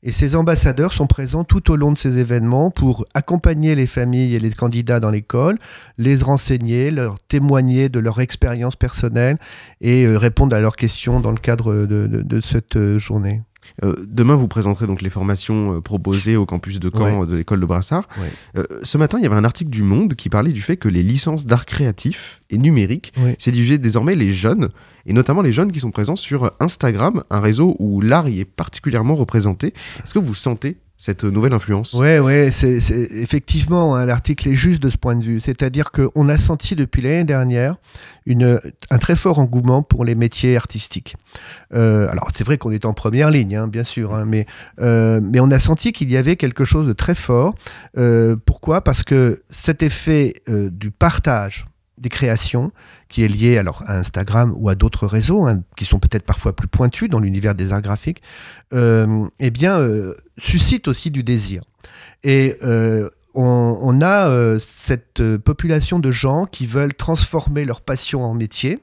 Et ces ambassadeurs sont présents tout au long de ces événements pour accompagner les familles et les candidats dans l'école, les renseigner, leur témoigner de leur expérience personnelle et euh, répondre à leurs questions dans le cadre de, de- de cette euh, journée. Euh, demain, vous présenterez donc les formations euh, proposées au campus de Caen Ouais. euh, de l'école de Brassard. Ouais. Ce matin, il y avait un article du Monde qui parlait du fait que les licences d'art créatif et numérique séduisaient désormais les jeunes, et notamment les jeunes qui sont présents sur Instagram, un réseau où l'art y est particulièrement représenté. Est-ce que vous sentez cette nouvelle influence? Ouais, ouais, c'est effectivement hein, l'article est juste de ce point de vue. C'est-à-dire qu'on a senti depuis l'année dernière un très fort engouement pour les métiers artistiques. Euh, alors c'est vrai qu'on est en première ligne, hein, bien sûr, hein, mais euh, mais on a senti qu'il y avait quelque chose de très fort. Euh, pourquoi? Parce que cet effet du partage des créations qui est lié alors à Instagram ou à d'autres réseaux hein, qui sont peut-être parfois plus pointus dans l'univers des arts graphiques, euh, eh bien euh, suscite aussi du désir. Et euh, on, a euh, cette population de gens qui veulent transformer leur passion en métier.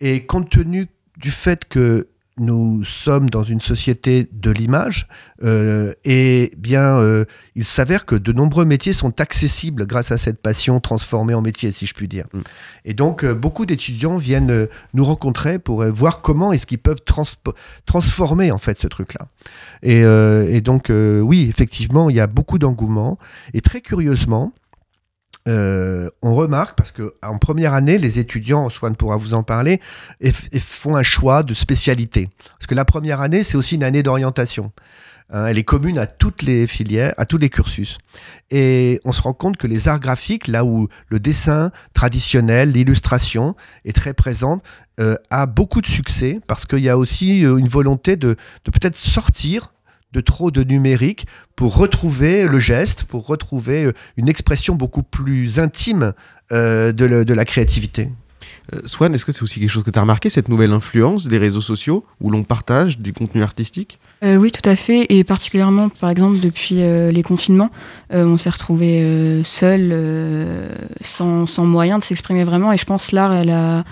Et compte tenu du fait que nous sommes dans une société de l'image, euh, et bien, euh, il s'avère que de nombreux métiers sont accessibles grâce à cette passion transformée en métier, si je puis dire. Et donc, euh, beaucoup d'étudiants viennent nous rencontrer pour voir comment est-ce qu'ils peuvent transformer en fait ce truc-là. Et, euh, et donc, oui, effectivement, il y a beaucoup d'engouement. Et très curieusement, euh, on remarque, parce que en première année, les étudiants, Swan pourra vous en parler, eff- font un choix de spécialité. Parce que la première année, c'est aussi une année d'orientation. Hein, elle est commune à toutes les filières, à tous les cursus. Et on se rend compte que les arts graphiques, là où le dessin traditionnel, l'illustration est très présente, euh, a beaucoup de succès parce qu'il y a aussi euh, une volonté de, de peut-être sortir de trop de numérique pour retrouver le geste, pour retrouver euh, une expression beaucoup plus intime euh, de, le- de la créativité. Euh, Swan, est-ce que c'est aussi quelque chose que tu as remarqué, cette nouvelle influence des réseaux sociaux où l'on partage du contenu artistique Euh, oui, tout à fait. Et particulièrement, par exemple, depuis euh, les confinements, euh, on s'est retrouvés euh, seuls, euh, sans, sans moyen de s'exprimer vraiment. Et je pense l'art, elle, a-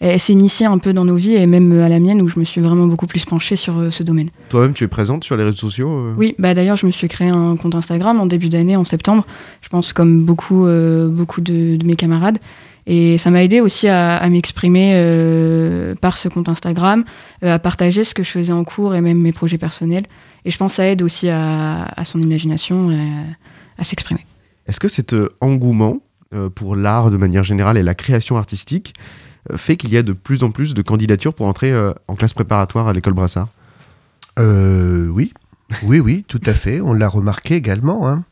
elle, s'est initiée un peu dans nos vies, et même à la mienne, où je me suis vraiment beaucoup plus penchée sur euh, ce domaine. Toi-même, tu es présente sur les réseaux sociaux euh? Oui, bah d'ailleurs, je me suis créé un compte Instagram en début d'année, en septembre. Je pense comme beaucoup, euh, beaucoup de, de mes camarades. Et ça m'a aidé aussi à, à m'exprimer euh, par ce compte Instagram, euh, à partager ce que je faisais en cours et même mes projets personnels. Et je pense que ça aide aussi à, à son imagination, et à, à s'exprimer. Est-ce que cet euh, engouement euh, pour l'art de manière générale et la création artistique euh, fait qu'il y a de plus en plus de candidatures pour entrer euh, en classe préparatoire à l'école Brassard Euh, oui, oui, oui, tout à fait. On l'a remarqué également. hein.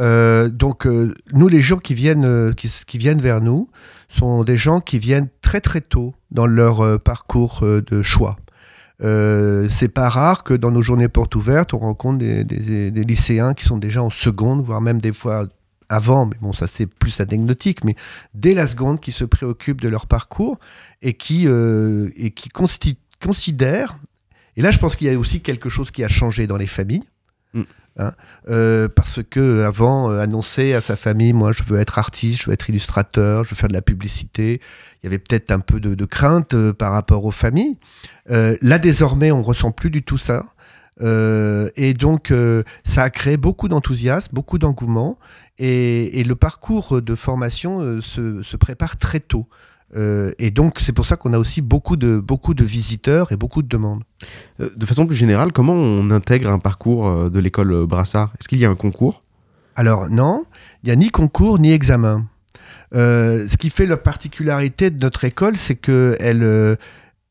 Euh, donc, nous, les gens qui viennent, qui, viennent vers nous sont des gens qui viennent très très tôt dans leur parcours de choix. C'est pas rare que dans nos journées portes ouvertes, on rencontre des- des lycéens qui sont déjà en seconde, voire même des fois avant, mais bon, ça c'est plus anecdotique, mais dès la seconde, qui se préoccupent de leur parcours et qui, euh, et qui considèrent et là, je pense qu'il y a aussi quelque chose qui a changé dans les familles. Mm. Hein, euh, parce que avant, euh, annoncer à sa famille, moi, je veux être artiste, je veux être illustrateur, je veux faire de la publicité. Il y avait peut-être un peu de, de crainte euh, par rapport aux familles. Là, désormais, on ressent plus du tout ça. Euh, et donc, euh, ça a créé beaucoup d'enthousiasme, beaucoup d'engouement. Et, et le parcours de formation euh, se, se prépare très tôt. Et donc, c'est pour ça qu'on a aussi beaucoup de, beaucoup de visiteurs et beaucoup de demandes. De façon plus générale, comment on intègre un parcours de l'école Brassard? Est-ce qu'il y a un concours? Alors non, il n'y a ni concours ni examen. Ce qui fait la particularité de notre école, c'est qu'elle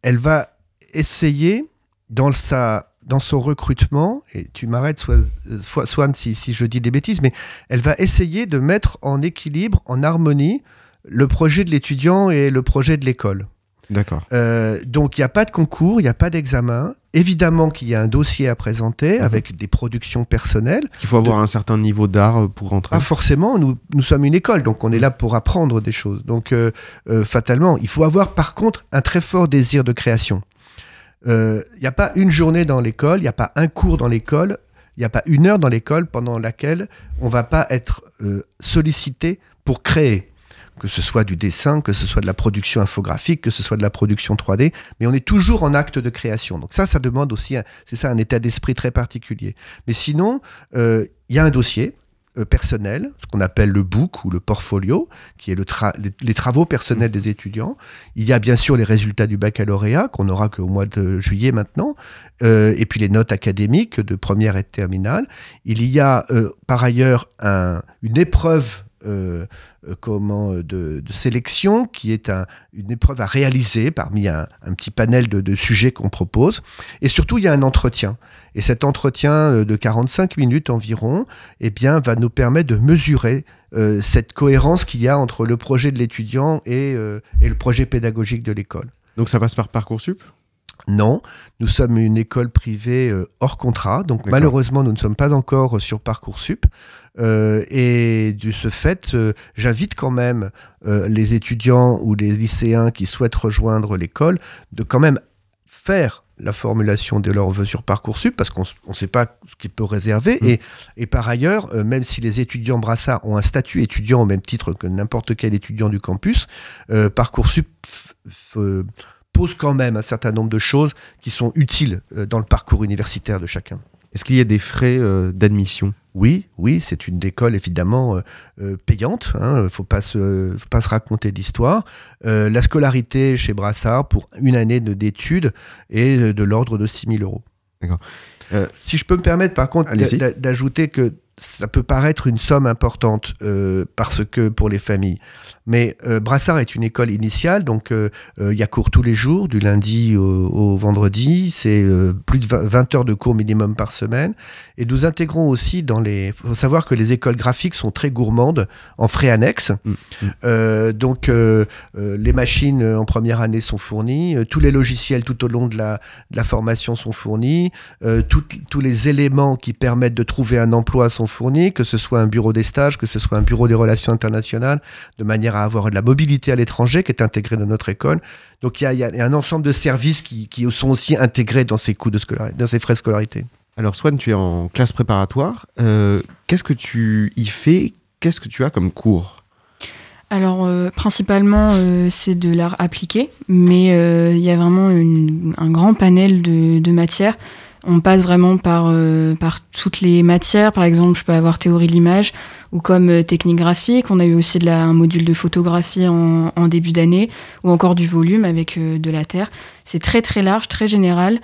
elle va essayer dans, sa, dans son recrutement, et tu m'arrêtes Swan, Swan- Swan, si, si je dis des bêtises, mais elle va essayer de mettre en équilibre, en harmonie, le projet de l'étudiant et le projet de l'école. D'accord. Euh, donc il n'y a pas de concours, il n'y a pas d'examen. Évidemment qu'il y a un dossier à présenter Mhm. avec des productions personnelles. Il faut avoir un certain niveau d'art euh, pour rentrer. Pas forcément, nous, nous sommes une école, donc on est là pour apprendre des choses. Donc euh, euh, fatalement, il faut avoir par contre un très fort désir de création. Euh, Il n'y a pas une journée dans l'école, il n'y a pas un cours dans l'école, il n'y a pas une heure dans l'école pendant laquelle on va pas être euh, sollicité pour créer. Que ce soit du dessin, que ce soit de la production infographique, que ce soit de la production 3D, mais on est toujours en acte de création. Donc ça, ça demande aussi, c'est ça, un état d'esprit très particulier. Mais sinon, euh, il y a un dossier euh, personnel, ce qu'on appelle le book ou le portfolio, qui est les, travaux personnels des étudiants. Il y a bien sûr les résultats du baccalauréat, qu'on n'aura qu'au mois de juillet maintenant, euh, et puis les notes académiques de première et de terminale. Il y a euh, par ailleurs un- une épreuve euh, euh, comment, euh, de, sélection qui est un- une épreuve à réaliser parmi un, petit panel de, sujets qu'on propose. Et surtout, il y a un entretien. Et cet entretien de 45 minutes environ eh bien, va nous permettre de mesurer cette cohérence qu'il y a entre le projet de l'étudiant et le projet pédagogique de l'école. Donc ça passe par Parcoursup? Non, nous sommes une école privée euh, hors contrat, donc malheureusement nous ne sommes pas encore euh, sur Parcoursup. Euh, et de ce fait, euh, j'invite quand même euh, les étudiants ou les lycéens qui souhaitent rejoindre l'école de quand même faire la formulation de leurs vœux sur Parcoursup parce qu'on ne sait pas ce qu'il peut réserver. Mm. Et, et par ailleurs, euh, même si les étudiants Brassard ont un statut étudiant au même titre que n'importe quel étudiant du campus, euh, Parcoursup pose quand même un certain nombre de choses qui sont utiles euh, dans le parcours universitaire de chacun. Est-ce qu'il y a des frais euh, d'admission? Oui, oui, c'est une école évidemment euh, payante. Il ne faut, pas se- faut pas se raconter d'histoire. Euh, la scolarité chez Brassard pour une année de- d'études est de l'ordre de 6 000 euros. D'accord. Si je peux me permettre par contre d'ajouter que ça peut paraître une somme importante euh, parce que pour les familles. Mais euh, Brassard est une école initiale, donc euh, euh, il y a cours tous les jours, du lundi au, au vendredi. C'est plus de 20 20 heures de cours minimum par semaine. Et nous intégrons aussi dans les. Il faut savoir que les écoles graphiques sont très gourmandes en frais annexes. Mm, mm. Donc les machines en première année sont fournies, tous les logiciels tout au long de la, de la formation sont fournis, toutes- tous les éléments qui permettent de trouver un emploi sont fournis, que ce soit un bureau des stages, que ce soit un bureau des relations internationales, de manière à avoir de la mobilité à l'étranger qui est intégrée dans notre école. Donc il y a, il y a un ensemble de services qui, qui sont aussi intégrés dans ces coûts de scolarité, dans ces frais de scolarité. Alors Swan, tu es en classe préparatoire. Euh, Qu'est-ce que tu y fais? Qu'est-ce que tu as comme cours? Alors, euh, principalement, euh, c'est de l'art appliqué, mais euh, il y a vraiment une- un grand panel de, de matières. On passe vraiment par, euh, par toutes les matières. Par exemple, je peux avoir théorie de l'image ou comme euh, technique graphique. On a eu aussi un module de photographie en, début d'année ou encore du volume avec euh, de la terre. C'est très très large, très général.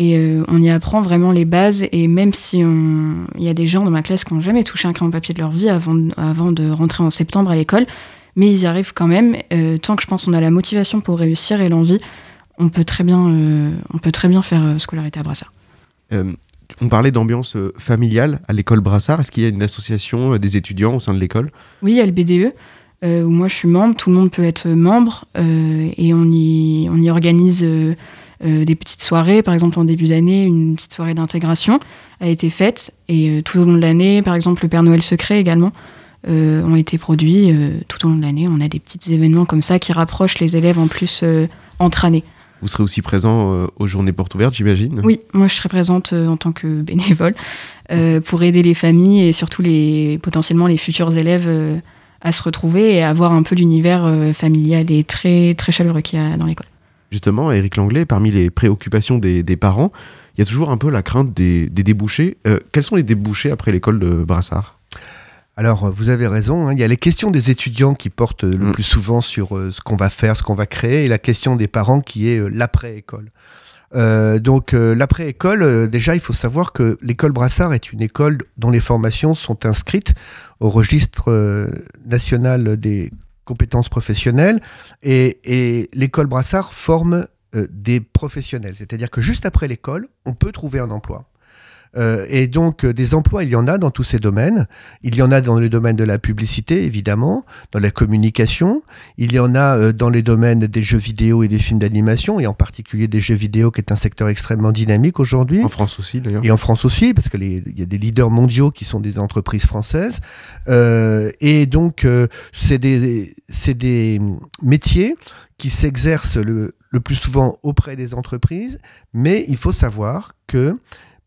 Et on y apprend vraiment les bases. Et même si on... il y a des gens dans ma classe qui n'ont jamais touché un crayon papier de leur vie avant, avant de rentrer en septembre à l'école, mais ils y arrivent quand même. Tant que je pense qu'on a la motivation pour réussir et l'envie, on peut très bien, on peut très bien faire scolarité à Brassard. Euh, On parlait d'ambiance euh, familiale à l'école Brassard. Est-ce qu'il y a une association euh, des étudiants au sein de l'école? Oui, il y a le BDE, où moi je suis membre, tout le monde peut être membre, et on y, organise des petites soirées. Par exemple, en début d'année, une petite soirée d'intégration a été faite, et tout au long de l'année, par exemple, le Père Noël secret également. ont été produits tout au long de l'année. On a des petits événements comme ça qui rapprochent les élèves en plus entre années. Vous serez aussi présent euh, aux journées portes ouvertes, j'imagine Oui, moi je serai présente euh, en tant que bénévole euh, pour aider les familles et surtout les, potentiellement les futurs élèves à se retrouver et à avoir un peu l'univers familial et très, très chaleureux qu'il y a dans l'école. Justement, Éric Langlais, parmi les préoccupations des, des parents, il y a toujours un peu la crainte des, des débouchés. Euh, quels sont les débouchés après l'école de Brassard? Alors, vous avez raison, hein, il y a les questions des étudiants qui portent euh, le Mm. plus souvent sur euh, ce qu'on va faire, ce qu'on va créer, et la question des parents qui est euh, l'après-école. Euh, donc, euh, l'après-école, euh, déjà, il faut savoir que l'école Brassard est une école dont les formations sont inscrites au registre euh, national des compétences professionnelles, et, et l'école Brassard forme euh, des professionnels. C'est-à-dire que juste après l'école, on peut trouver un emploi. Euh, et donc, euh, des emplois, il y en a dans tous ces domaines. Il y en a dans le domaine de la publicité, évidemment, dans la communication. Il y en a euh, dans les domaines des jeux vidéo et des films d'animation, et en particulier des jeux vidéo, qui est un secteur extrêmement dynamique aujourd'hui. En France aussi, d'ailleurs. Et en France aussi, parce qu'il y a des leaders mondiaux qui sont des entreprises françaises. Euh, et donc, euh, c'est des, des métiers qui s'exercent le, le plus souvent auprès des entreprises, mais il faut savoir que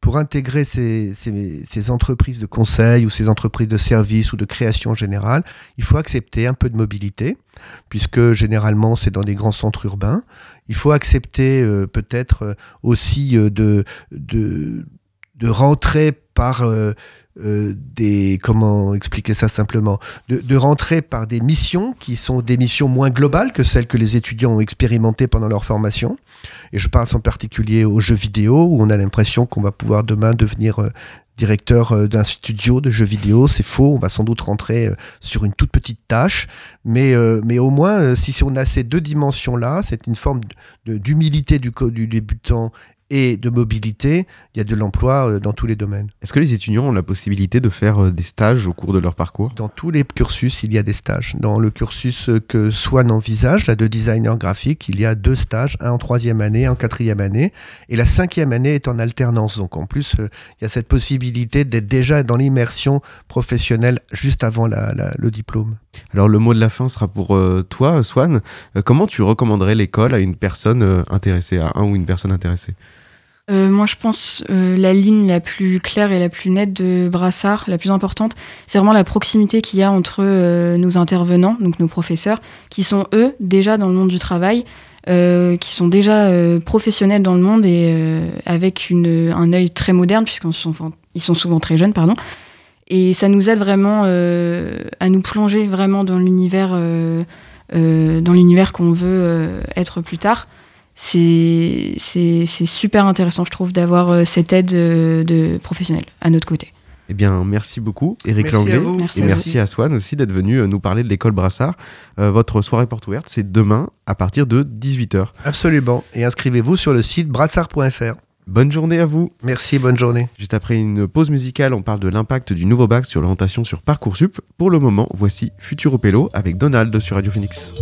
pour intégrer ces, ces, ces entreprises de conseil ou ces entreprises de services ou de création générale, il faut accepter un peu de mobilité, puisque généralement c'est dans des grands centres urbains. Il faut accepter euh, peut-être euh, aussi euh, de, de, de rentrer par euh, euh, des comment expliquer ça simplement de, rentrer par des missions qui sont des missions moins globales que celles que les étudiants ont expérimentées pendant leur formation. Et je pense en particulier aux jeux vidéo où on a l'impression qu'on va pouvoir demain devenir euh, directeur euh, d'un studio de jeux vidéo. C'est faux on va sans doute rentrer sur une toute petite tâche. Mais mais au moins si, on a ces deux dimensions là c'est une forme d'humilité du débutant et de mobilité, il y a de l'emploi euh, dans tous les domaines. Est-ce que les étudiants ont la possibilité de faire euh, des stages au cours de leur parcours? Dans tous les cursus, il y a des stages. Dans le cursus euh, que Swan envisage, là, de designer graphique, il y a deux stages, un en troisième année, un en quatrième année, et la cinquième année est en alternance. Donc en plus, il y a cette possibilité d'être déjà dans l'immersion professionnelle juste avant la- la- le diplôme. Alors le mot de la fin sera pour toi, Swan. Comment tu recommanderais l'école à une personne intéressée, à un ou une personne intéressée? Euh, moi, je pense euh, la ligne la plus claire et la plus nette de Brassard, la plus importante, c'est vraiment la proximité qu'il y a entre euh, nos intervenants, donc nos professeurs, qui sont eux déjà dans le monde du travail, euh, qui sont déjà professionnels dans le monde et avec un œil très moderne, puisqu'ils sont, sont souvent très jeunes, pardon. Et ça nous aide vraiment à nous plonger vraiment dans l'univers, dans l'univers qu'on veut être plus tard c'est super intéressant, je trouve, d'avoir euh, cette aide euh, de professionnels à notre côté. Eh bien, merci beaucoup, à Langlais. Merci et à merci à Swan aussi d'être venu euh, nous parler de l'école Brassard. Euh, votre soirée porte ouverte, c'est demain à partir de 18h. Absolument. Et inscrivez-vous sur le site brassard.fr. Bonne journée à vous. Merci, bonne journée. Juste après une pause musicale, on parle de l'impact du nouveau bac sur l'orientation sur Parcoursup. Pour le moment, voici Futuro Pello avec Donald sur Radio Phoenix.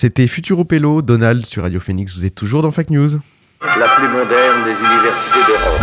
C'était Futuro Pello, Donald sur Radio Phoenix. Vous êtes toujours dans Fact News. La plus moderne des universités d'Europe.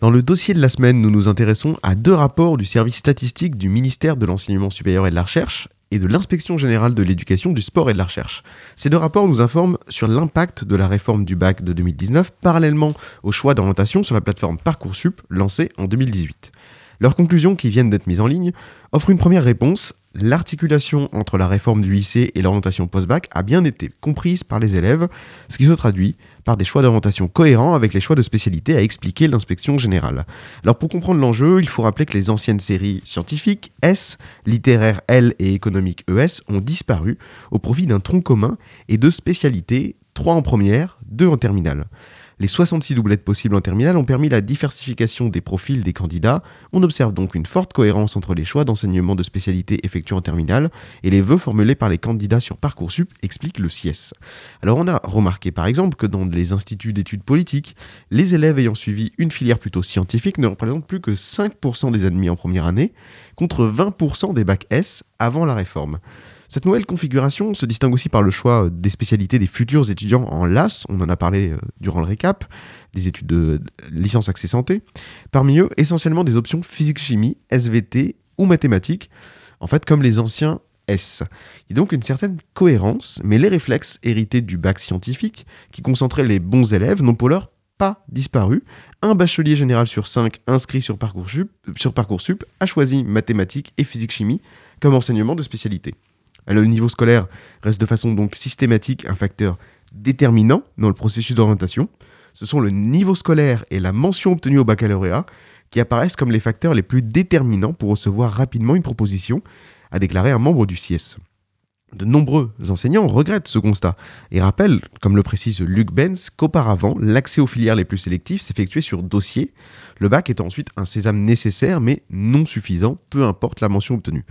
Dans le dossier de la semaine, nous nous intéressons à deux rapports du service statistique du ministère de l'Enseignement supérieur et de la Recherche et de l'Inspection générale de l'éducation, du sport et de la recherche. Ces deux rapports nous informent sur l'impact de la réforme du bac de 2019 parallèlement au choix d'orientation sur la plateforme Parcoursup lancée en 2018. Leurs conclusions, qui viennent d'être mises en ligne, offrent une première réponse. L'articulation entre la réforme du lycée et l'orientation post-bac a bien été comprise par les élèves, ce qui se traduit par des choix d'orientation cohérents avec les choix de spécialité à expliquer l'inspection générale. Alors pour comprendre l'enjeu, il faut rappeler que les anciennes séries scientifiques S, littéraires L et économiques ES ont disparu au profit d'un tronc commun et de spécialités, 3 en première, 2 en terminale. Les 66 doublettes possibles en terminale ont permis la diversification des profils des candidats. On observe donc une forte cohérence entre les choix d'enseignement de spécialité effectués en terminale et les vœux formulés par les candidats sur Parcoursup, explique le CIES. Alors on a remarqué par exemple que dans les instituts d'études politiques, les élèves ayant suivi une filière plutôt scientifique ne représentent plus que 5% des admis en première année, contre 20% des bacs S avant la réforme. Cette nouvelle configuration se distingue aussi par le choix des spécialités des futurs étudiants en LAS, on en a parlé euh, durant le récap, des études de licence accès santé. Parmi eux, essentiellement des options physique-chimie, SVT ou mathématiques, en fait comme les anciens S. Il y a donc une certaine cohérence, mais les réflexes hérités du bac scientifique, qui concentraient les bons élèves, n'ont pour l'heure pas disparu. Un bachelier général sur 5 inscrit sur Parcoursup, sur Parcoursup a choisi mathématiques et physique-chimie comme enseignement de spécialité. Le niveau scolaire reste de façon donc systématique un facteur déterminant dans le processus d'orientation. Ce sont le niveau scolaire et la mention obtenue au baccalauréat qui apparaissent comme les facteurs les plus déterminants pour recevoir rapidement une proposition, a déclaré un membre du CIES. De nombreux enseignants regrettent ce constat et rappellent, comme le précise Luc Benz, qu'auparavant, l'accès aux filières les plus sélectives s'effectuait sur dossier, le bac étant ensuite un sésame nécessaire mais non suffisant, peu importe la mention obtenue.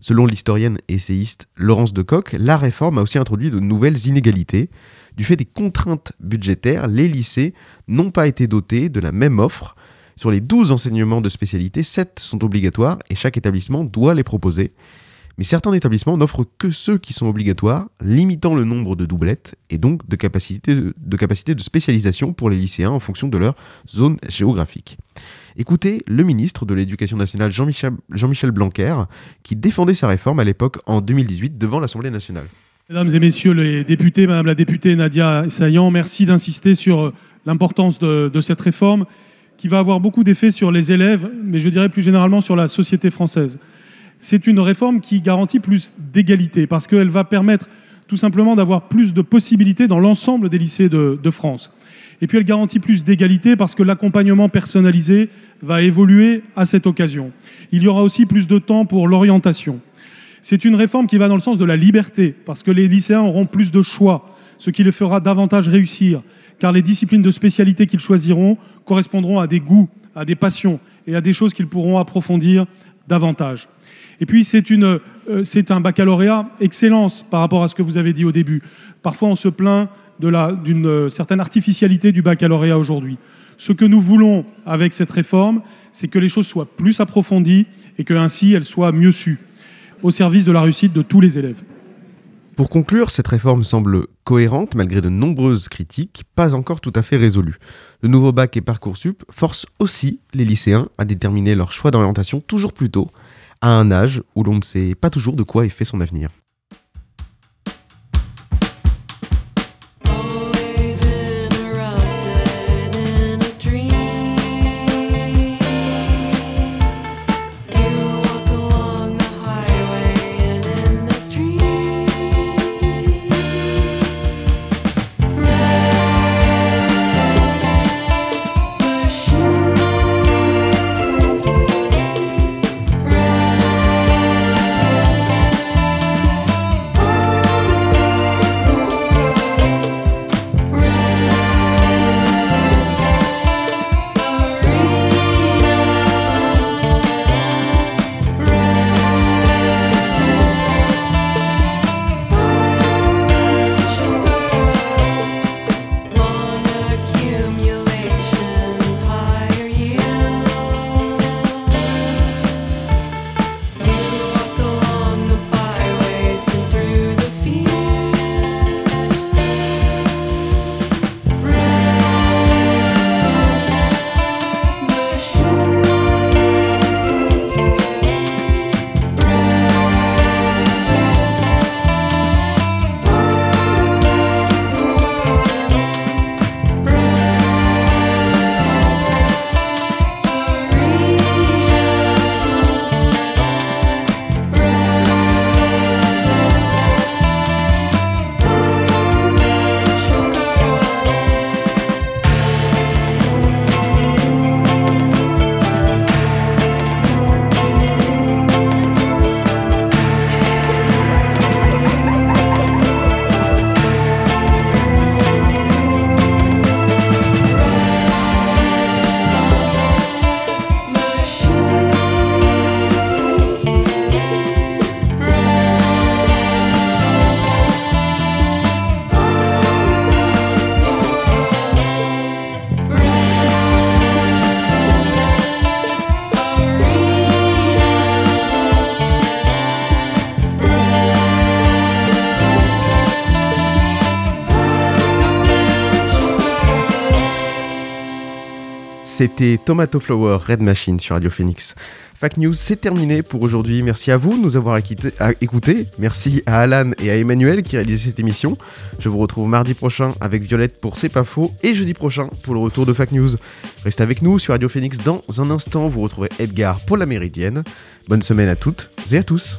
Selon l'historienne essayiste Laurence de Coq, la réforme a aussi introduit de nouvelles inégalités. Du fait des contraintes budgétaires, les lycées n'ont pas été dotés de la même offre. Sur les 12 enseignements de spécialité, 7 sont obligatoires et chaque établissement doit les proposer. Mais certains établissements n'offrent que ceux qui sont obligatoires, limitant le nombre de doublettes et donc de capacité de, de capacité de spécialisation pour les lycéens en fonction de leur zone géographique. Écoutez le ministre de l'Éducation nationale Jean-Michel Jean Blanquer, qui défendait sa réforme à l'époque en 2018 devant l'Assemblée nationale. Mesdames et messieurs les députés, Madame la députée Nadia Saillant, merci d'insister sur l'importance de, cette réforme qui va avoir beaucoup d'effets sur les élèves, mais je dirais plus généralement sur la société française c'est une réforme qui garantit plus d'égalité, parce qu'elle va permettre tout simplement d'avoir plus de possibilités dans l'ensemble des lycées de, France. Et puis elle garantit plus d'égalité parce que l'accompagnement personnalisé va évoluer à cette occasion. Il y aura aussi plus de temps pour l'orientation. C'est une réforme qui va dans le sens de la liberté, parce que les lycéens auront plus de choix, ce qui les fera davantage réussir, car les disciplines de spécialité qu'ils choisiront correspondront à des goûts, à des passions et à des choses qu'ils pourront approfondir davantage. Et puis c'est une, c'est un baccalauréat excellence par rapport à ce que vous avez dit au début. Parfois on se plaint d'une euh, certaine artificialité du baccalauréat aujourd'hui. Ce que nous voulons avec cette réforme, c'est que les choses soient plus approfondies et que ainsi elles soient mieux sues, au service de la réussite de tous les élèves. Pour conclure, cette réforme semble cohérente malgré de nombreuses critiques, pas encore tout à fait résolue. Le nouveau bac et Parcoursup forcent aussi les lycéens à déterminer leur choix d'orientation toujours plus tôt, à un âge où l'on ne sait pas toujours de quoi est fait son avenir. C'était Tomato Flower Red Machine sur Radio Phoenix. Fact News, c'est terminé pour aujourd'hui. Merci à vous de nous avoir écoutés. Merci à Alan et à Emmanuel qui réalisaient cette émission. Je vous retrouve mardi prochain avec Violette pour C'est pas faux et jeudi prochain pour le retour de Fact News. Restez avec nous sur Radio Phoenix dans un instant. Vous retrouverez Edgar pour la Méridienne. Bonne semaine à toutes et à tous.